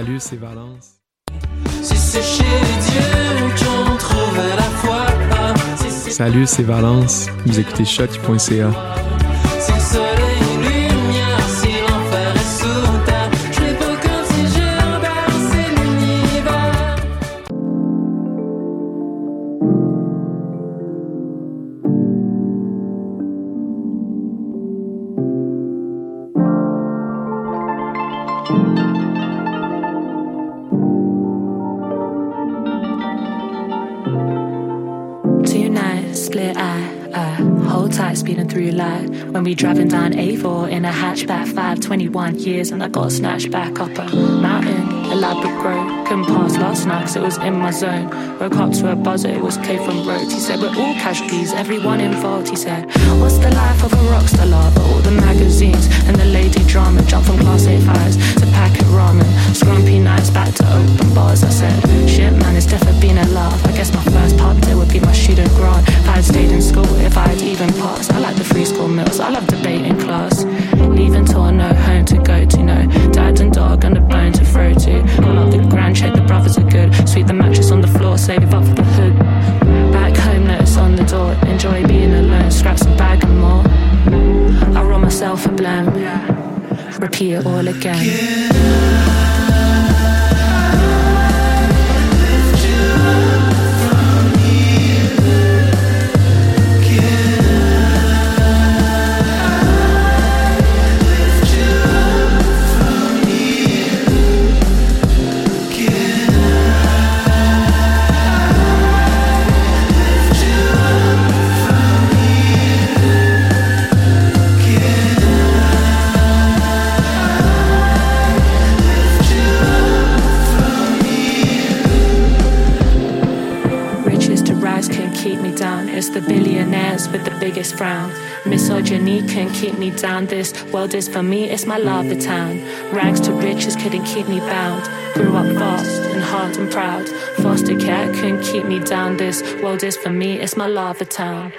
Salut, c'est Valence. Salut, c'est Valence. Vous écoutez choc.ca. driving down A4 in a hatchback, 521 years, and I got snatched back up a mountain. Elaborate growth, couldn't pass last night 'cause it was in my zone. Woke up to a buzzer, it was K from Road. He said, We're all casualties, everyone involved. He said, What's the life of a rockstar lover? All the magazines and the lady drama, jump from class 8 fives to packet ramen. Scrumpy nights back to open bars. I said, Shit, man, it's definitely been a laugh. I guess my first pub day would be my student grant. If I had stayed in school, if I had even passed. I like the free school meals, I love debating class. Leaving till I know home to go to, no. Dad and dog and a bone to throw to. Pull up the grand, check the brothers are good. Sweep the mattress on the floor, save it up for the hood. Back home, notice on the door. Enjoy being alone, scraps and bag and more. I roll myself a blame. Repeat it all again. Riches frown. Misogyny can keep me down. This world is for me, it's my the town. Rags to riches couldn't keep me bound. Grew up fast and hard and proud. Foster care couldn't keep me down. This world is for me, it's my the town.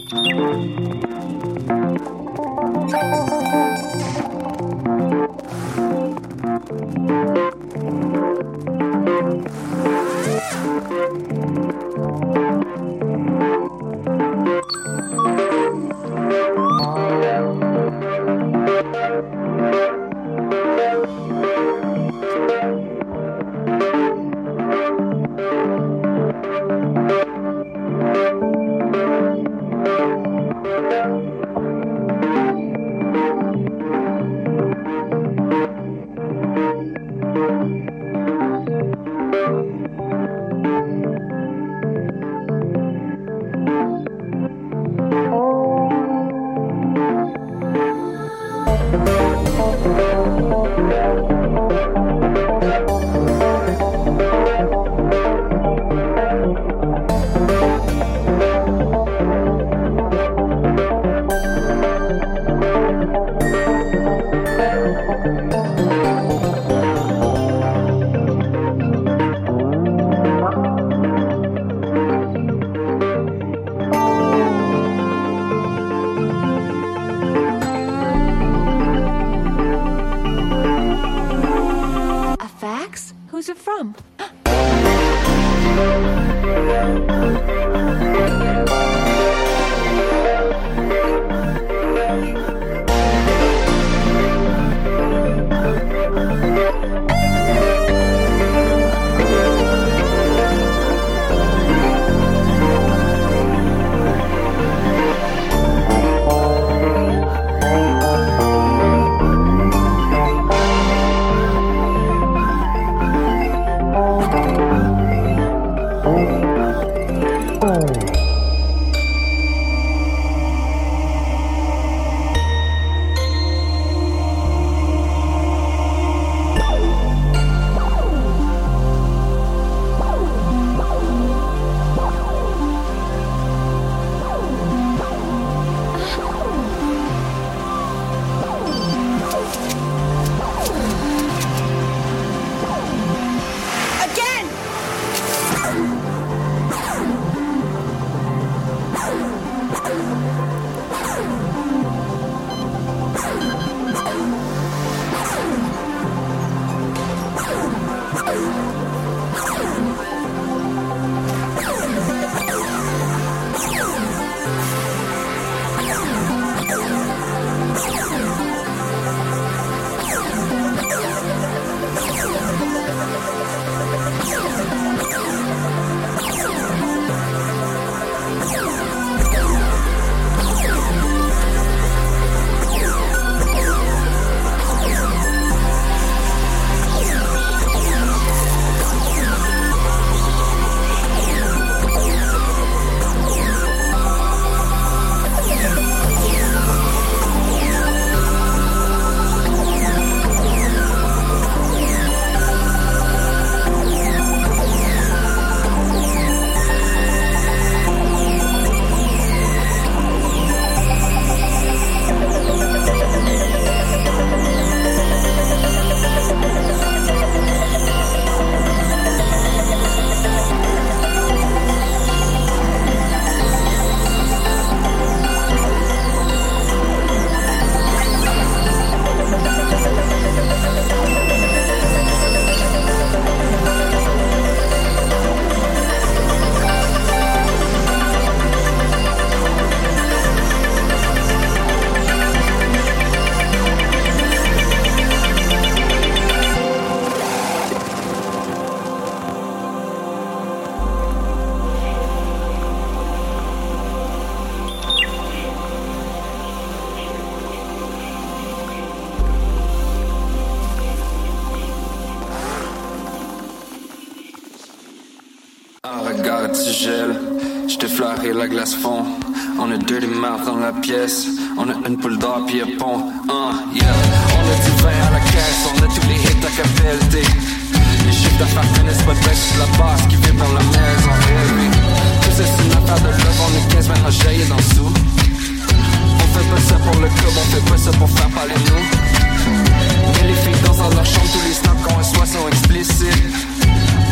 Thank you. Une poule d'or puis pont. Uh, yeah. On a du vin à la caisse, on a tous les hits à capelleté. Les chiffres d'affaires connaissent pas de sur la base qui vit dans la maison. Baby. Tout ça c'est une affaire de love, on est 15 maintenant jaillir dans le sous. On fait pas ça pour le club, on fait pas ça pour faire parler de nous. Mais les filles dansent dans leur chambre, tous les snaps qu'on reçoit sont explicites.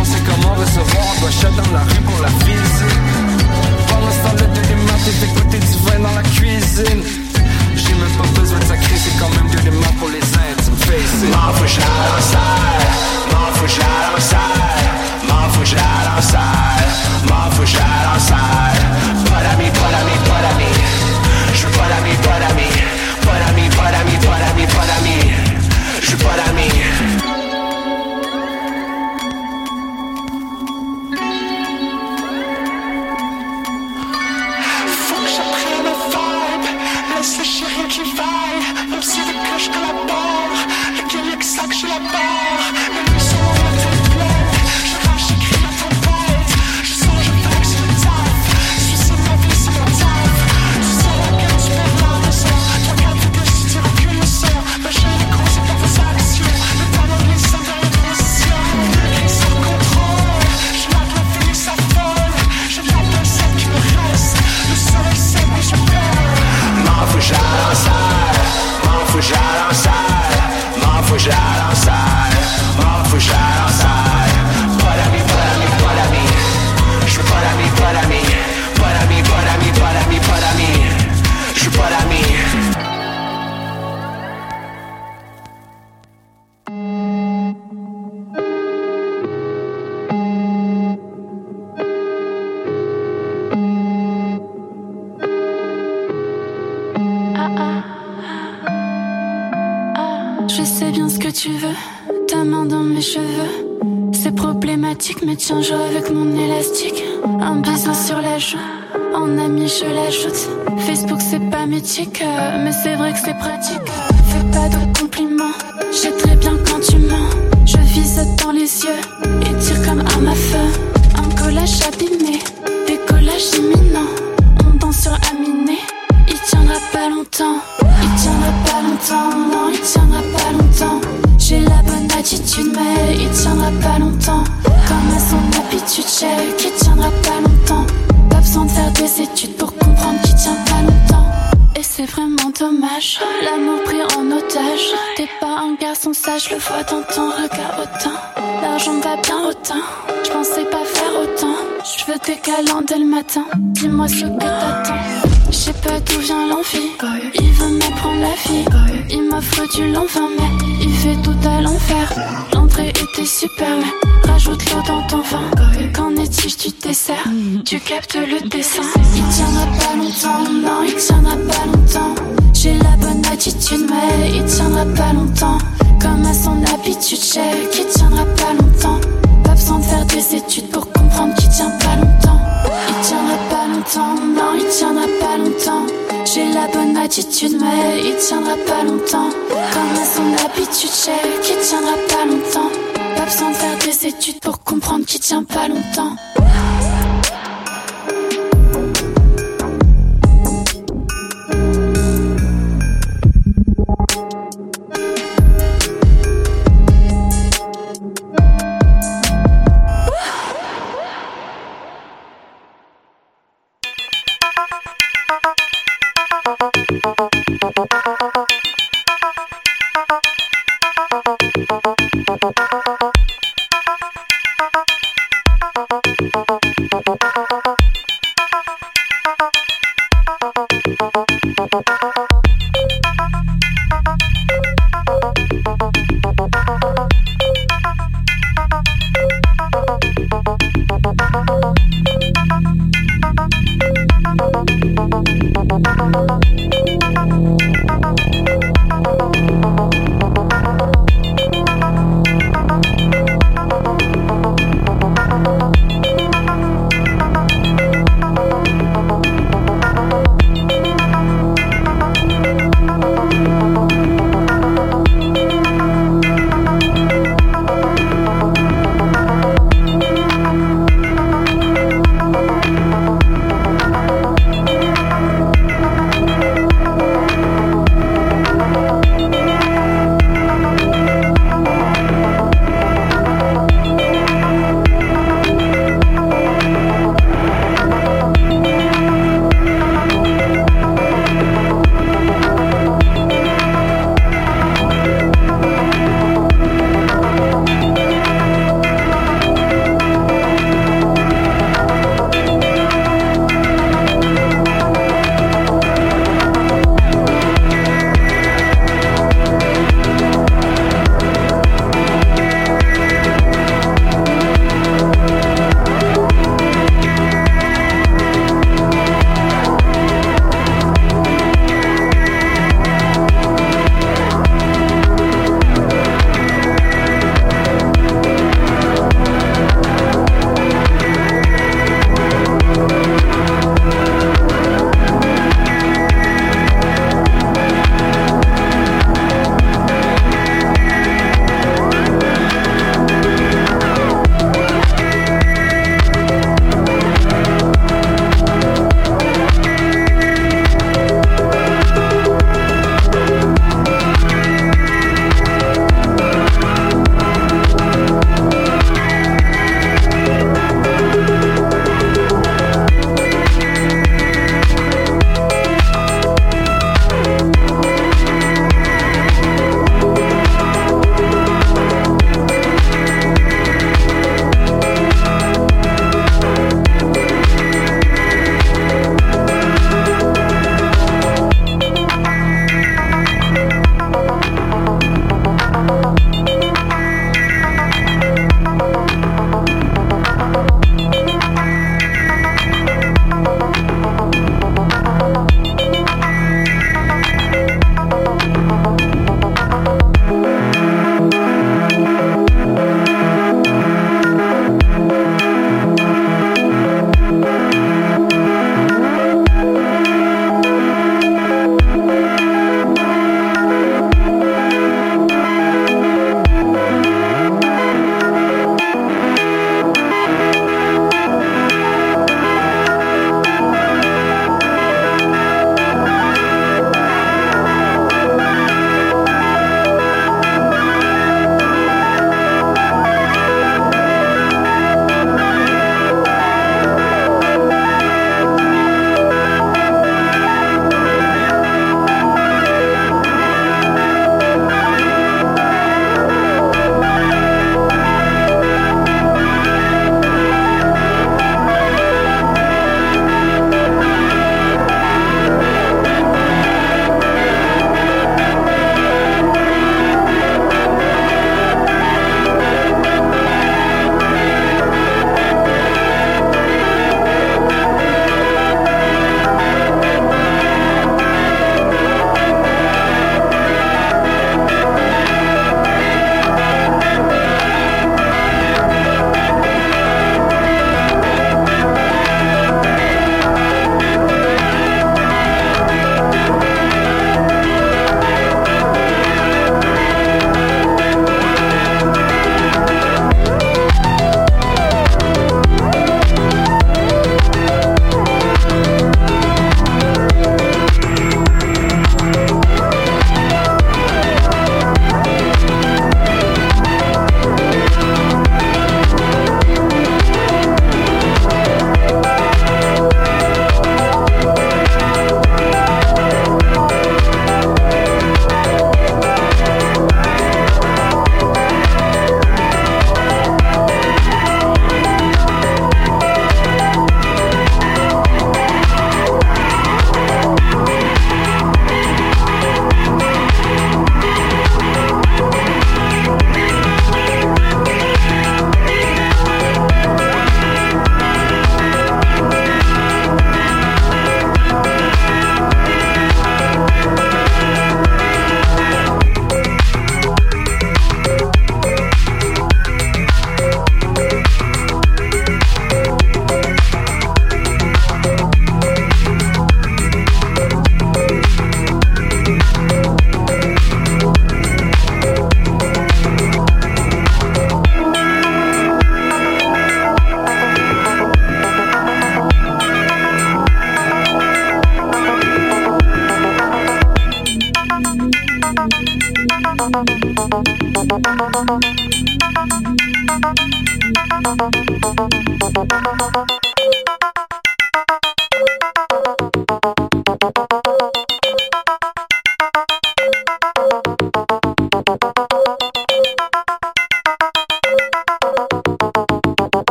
On sait comment recevoir, on doit dans la rue pour la visite. Pendant ce temps-là, mains, t'es goûter du vin dans la cuisine. Zimmer fulfills with sacrifice, call him dirty mouth, pull his hands and face it. Mouthwash out outside, mouthwash out outside, mouthwash out outside, mouthwash out outside. Put at me, put at me, put at me. para put para me, put at me, para at para put para me, para at para put at para Je. Je l'ajoute. Facebook, c'est pas mythique, euh, mais c'est vrai que c'est pratique. Fais pas de compliments, matin, dis-moi ce que t'attends. Je sais pas d'où vient l'envie, il veut me prendre la vie. Il m'offre du l'envin, mais il fait tout à l'enfer. L'entrée était super, mais rajoute l'eau dans ton vin. Qu'en est-il du dessert Tu captes le dessin. Il tiendra pas longtemps, non, il tiendra pas longtemps. J'ai la bonne attitude, mais il tiendra pas longtemps. Comme à son habitude, check, il tiendra pas longtemps. Pas besoin de faire des études pour comprendre qu'il tient pas longtemps. Il tiendra pas longtemps, non, il tiendra pas longtemps. J'ai la bonne attitude, mais il tiendra pas longtemps. Comme à son habitude, check, il tiendra pas longtemps. Pas besoin de faire des études pour comprendre qu'il tient pas longtemps.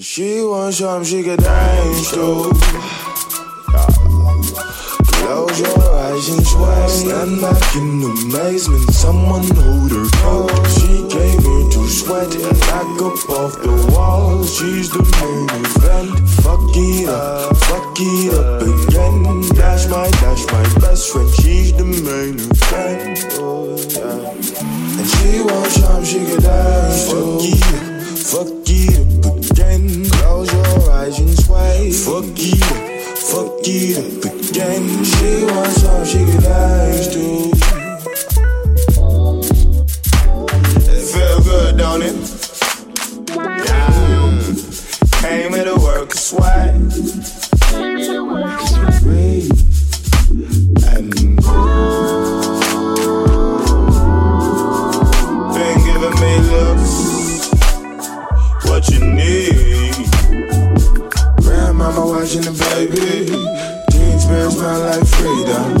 She wants something she could dance to. Close your eyes and sway. Stand back in amazement. Someone hold her close. She came here to sweat. Back up off the wall. She's the main event. Fuck it up, fuck it up again. Dash my, dash my best friend. She's the main event. Oh, yeah. And she wants something she could dance to. Fuck it up again. Close your eyes and sway. Fuck it up, fuck it up again. She wants something she could dance to. It feel good, don't it? Yeah. Came here to work a baby. Teen spirit smell like freedom.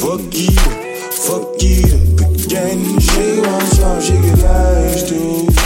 Fuck it up, fuck it up again. She wants something she could dance to.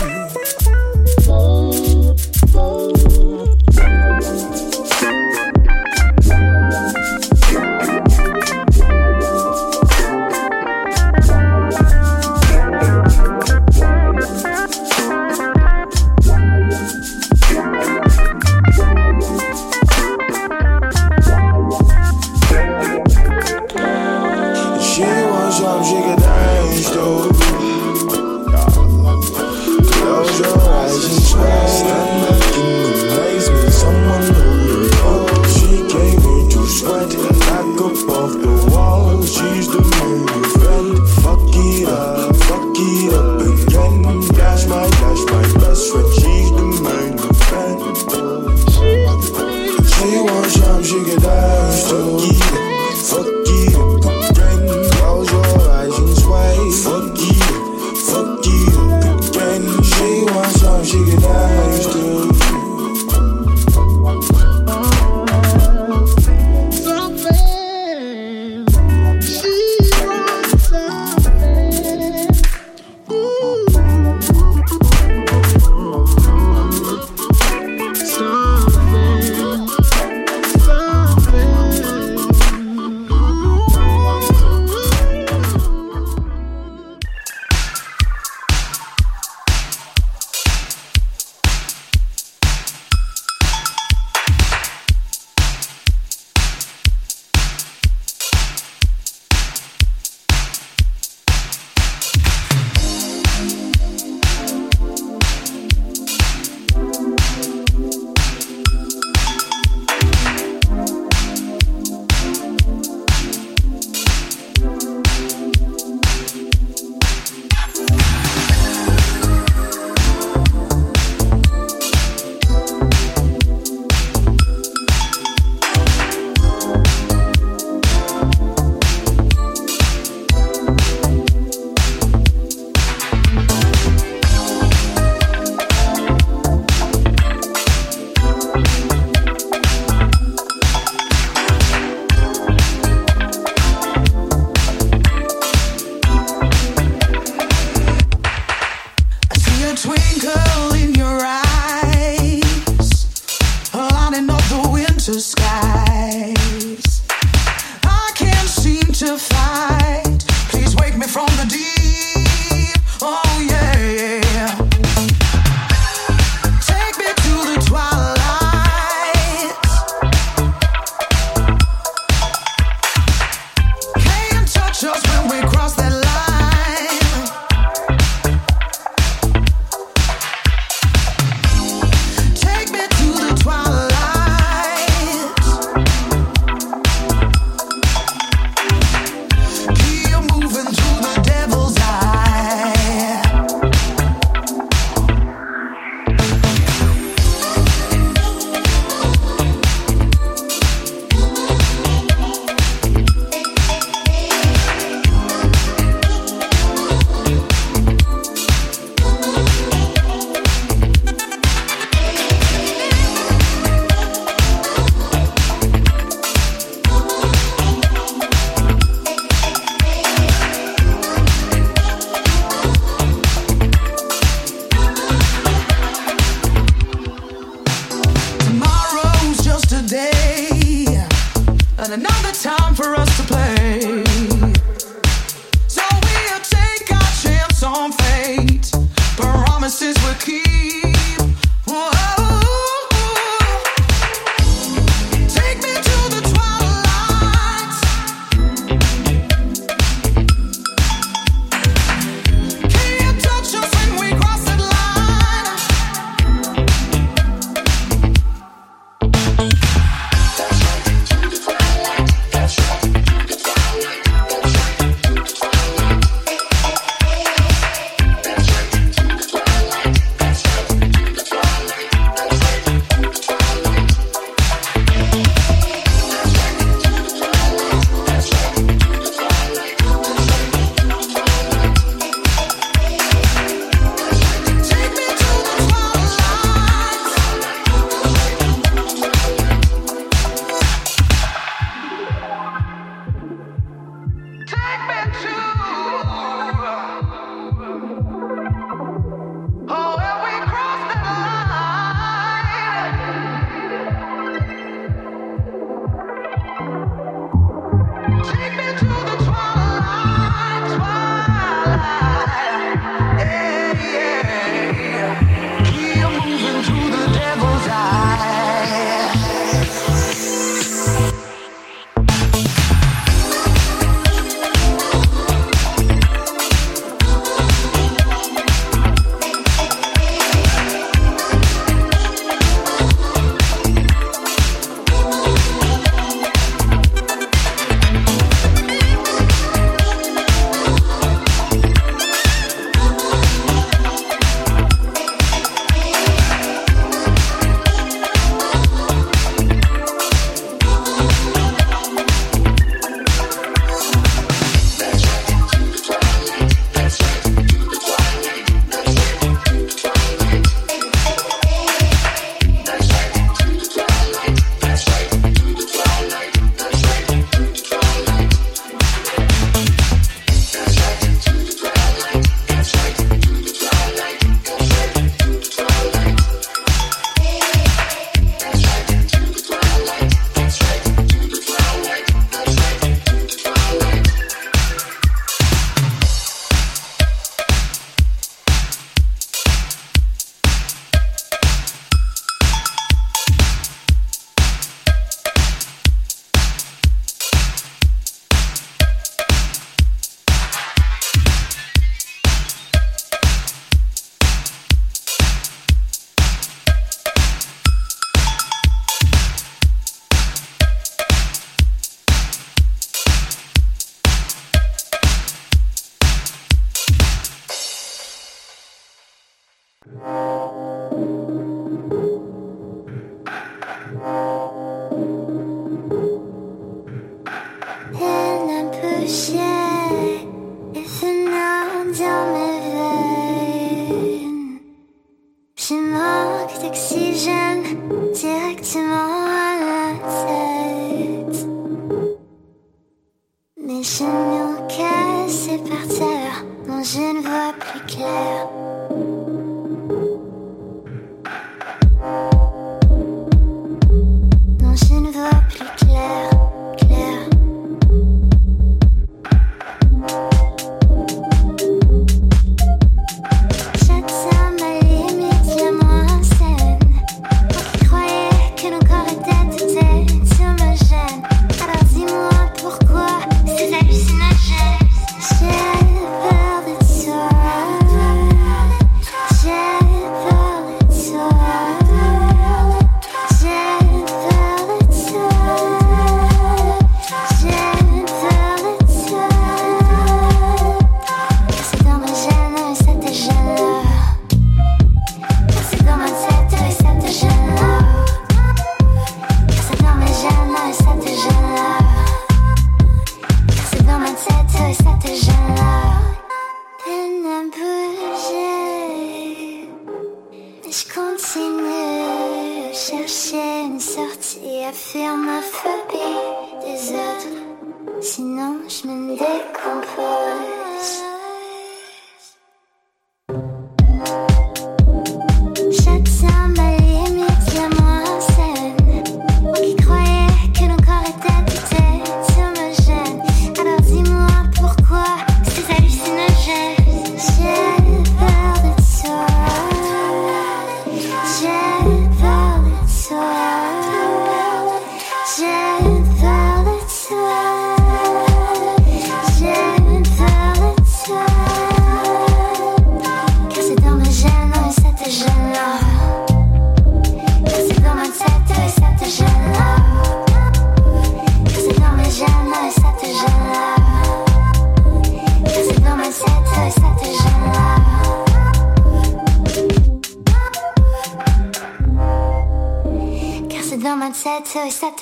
Cassés par terre, non je ne vois plus clair.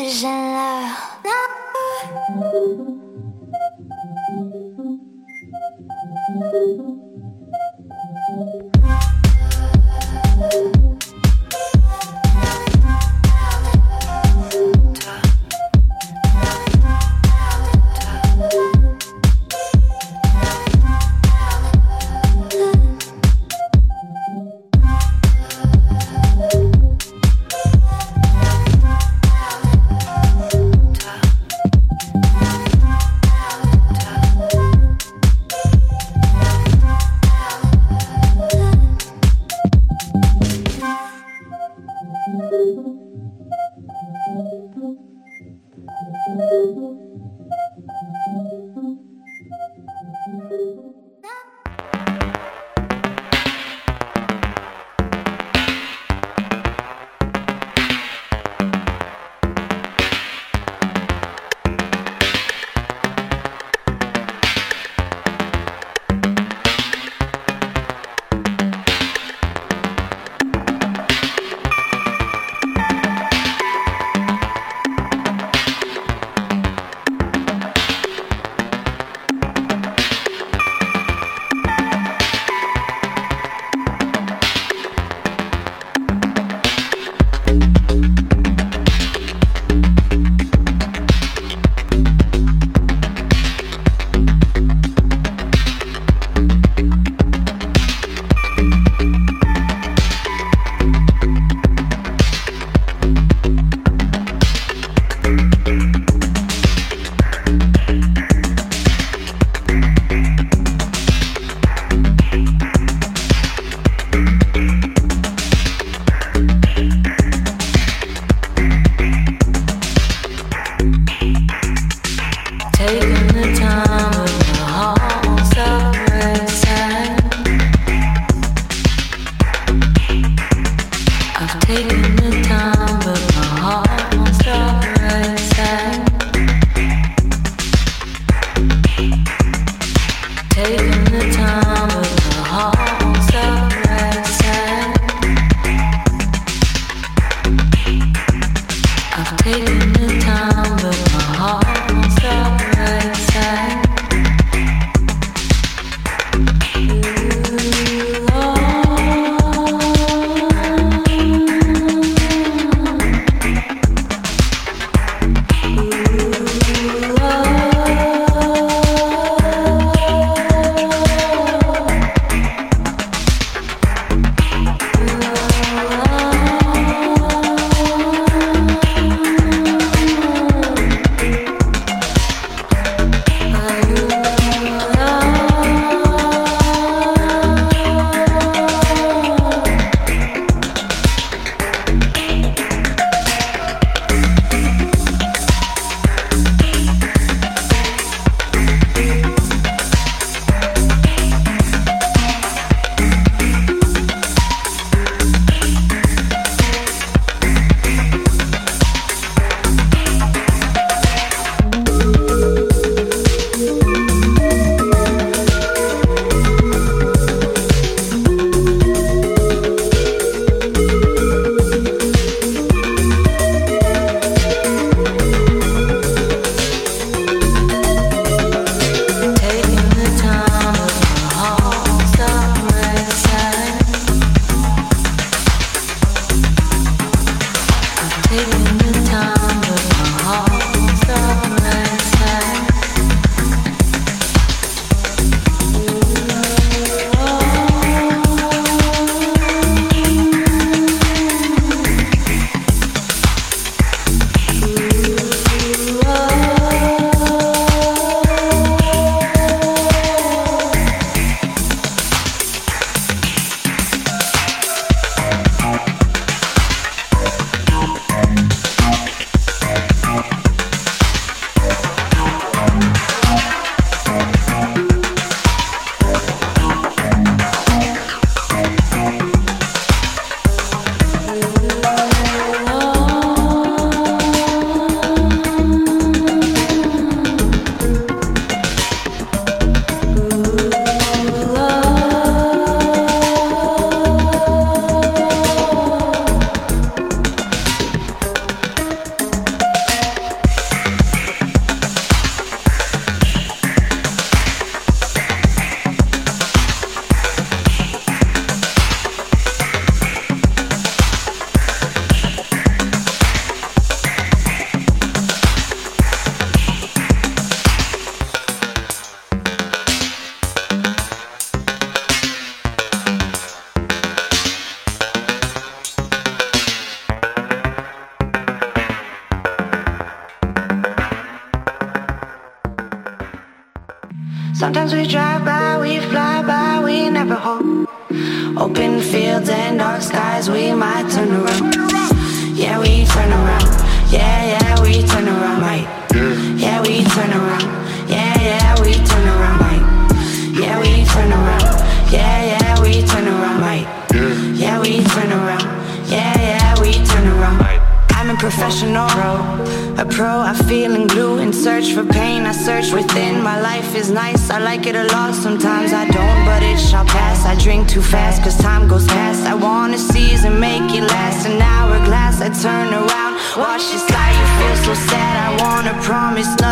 Et ça te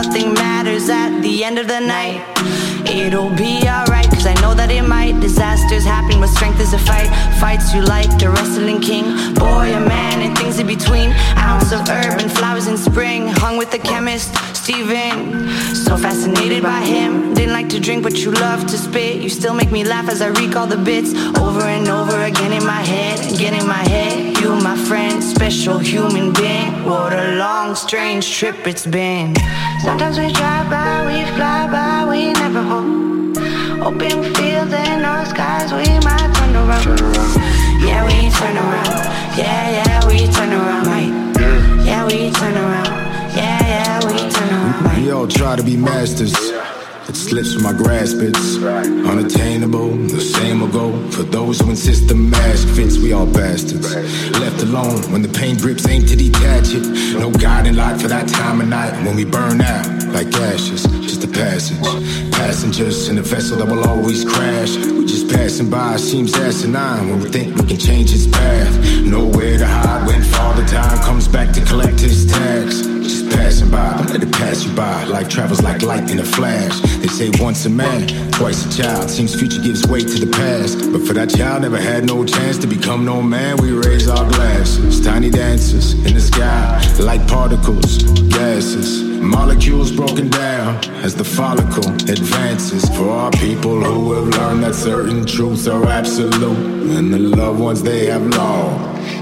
nothing matters at the end of the night. It'll be alright, cause I know that it might. Disasters happen, but strength is a fight. Fights you like, the wrestling king. Boy, a man, and things in between. Ounce of herb and flowers in spring. Hung with the chemist, Steven. So fascinated by him. Didn't like to drink, but you love to spit. You still make me laugh as I recall the bits. Over and over again in my head, again in my head. You, my friend, special human being. What a long, strange trip it's been. Sometimes we drive by, we fly by, we never hope. Open fields and dark skies, we might turn around. Yeah, we turn around. Yeah, yeah, we turn around. Right. Yeah, we turn around. Yeah, yeah, we turn around. Right. We all try to be masters. Slips from my grasp, it's unattainable. The same will go for those who insist the mask fits. We all bastards. Left alone when the pain grips, aim to detach it. No guiding light for that time of night when we burn out like ashes. Just a passage. Passengers in a vessel that will always crash. We just passing by, seems asinine when we think we can change its path. Nowhere to hide when father time comes back to collect his tax. Passing by, don't let it pass you by. Life travels like light in a flash. They say once a man, twice a child. Seems future gives way to the past. But for that child, never had no chance to become no man. We raise our glasses, tiny dancers in the sky, like particles, gases. Molecules broken down as the follicle advances. For our people who have learned that certain truths are absolute, and the loved ones they have lost.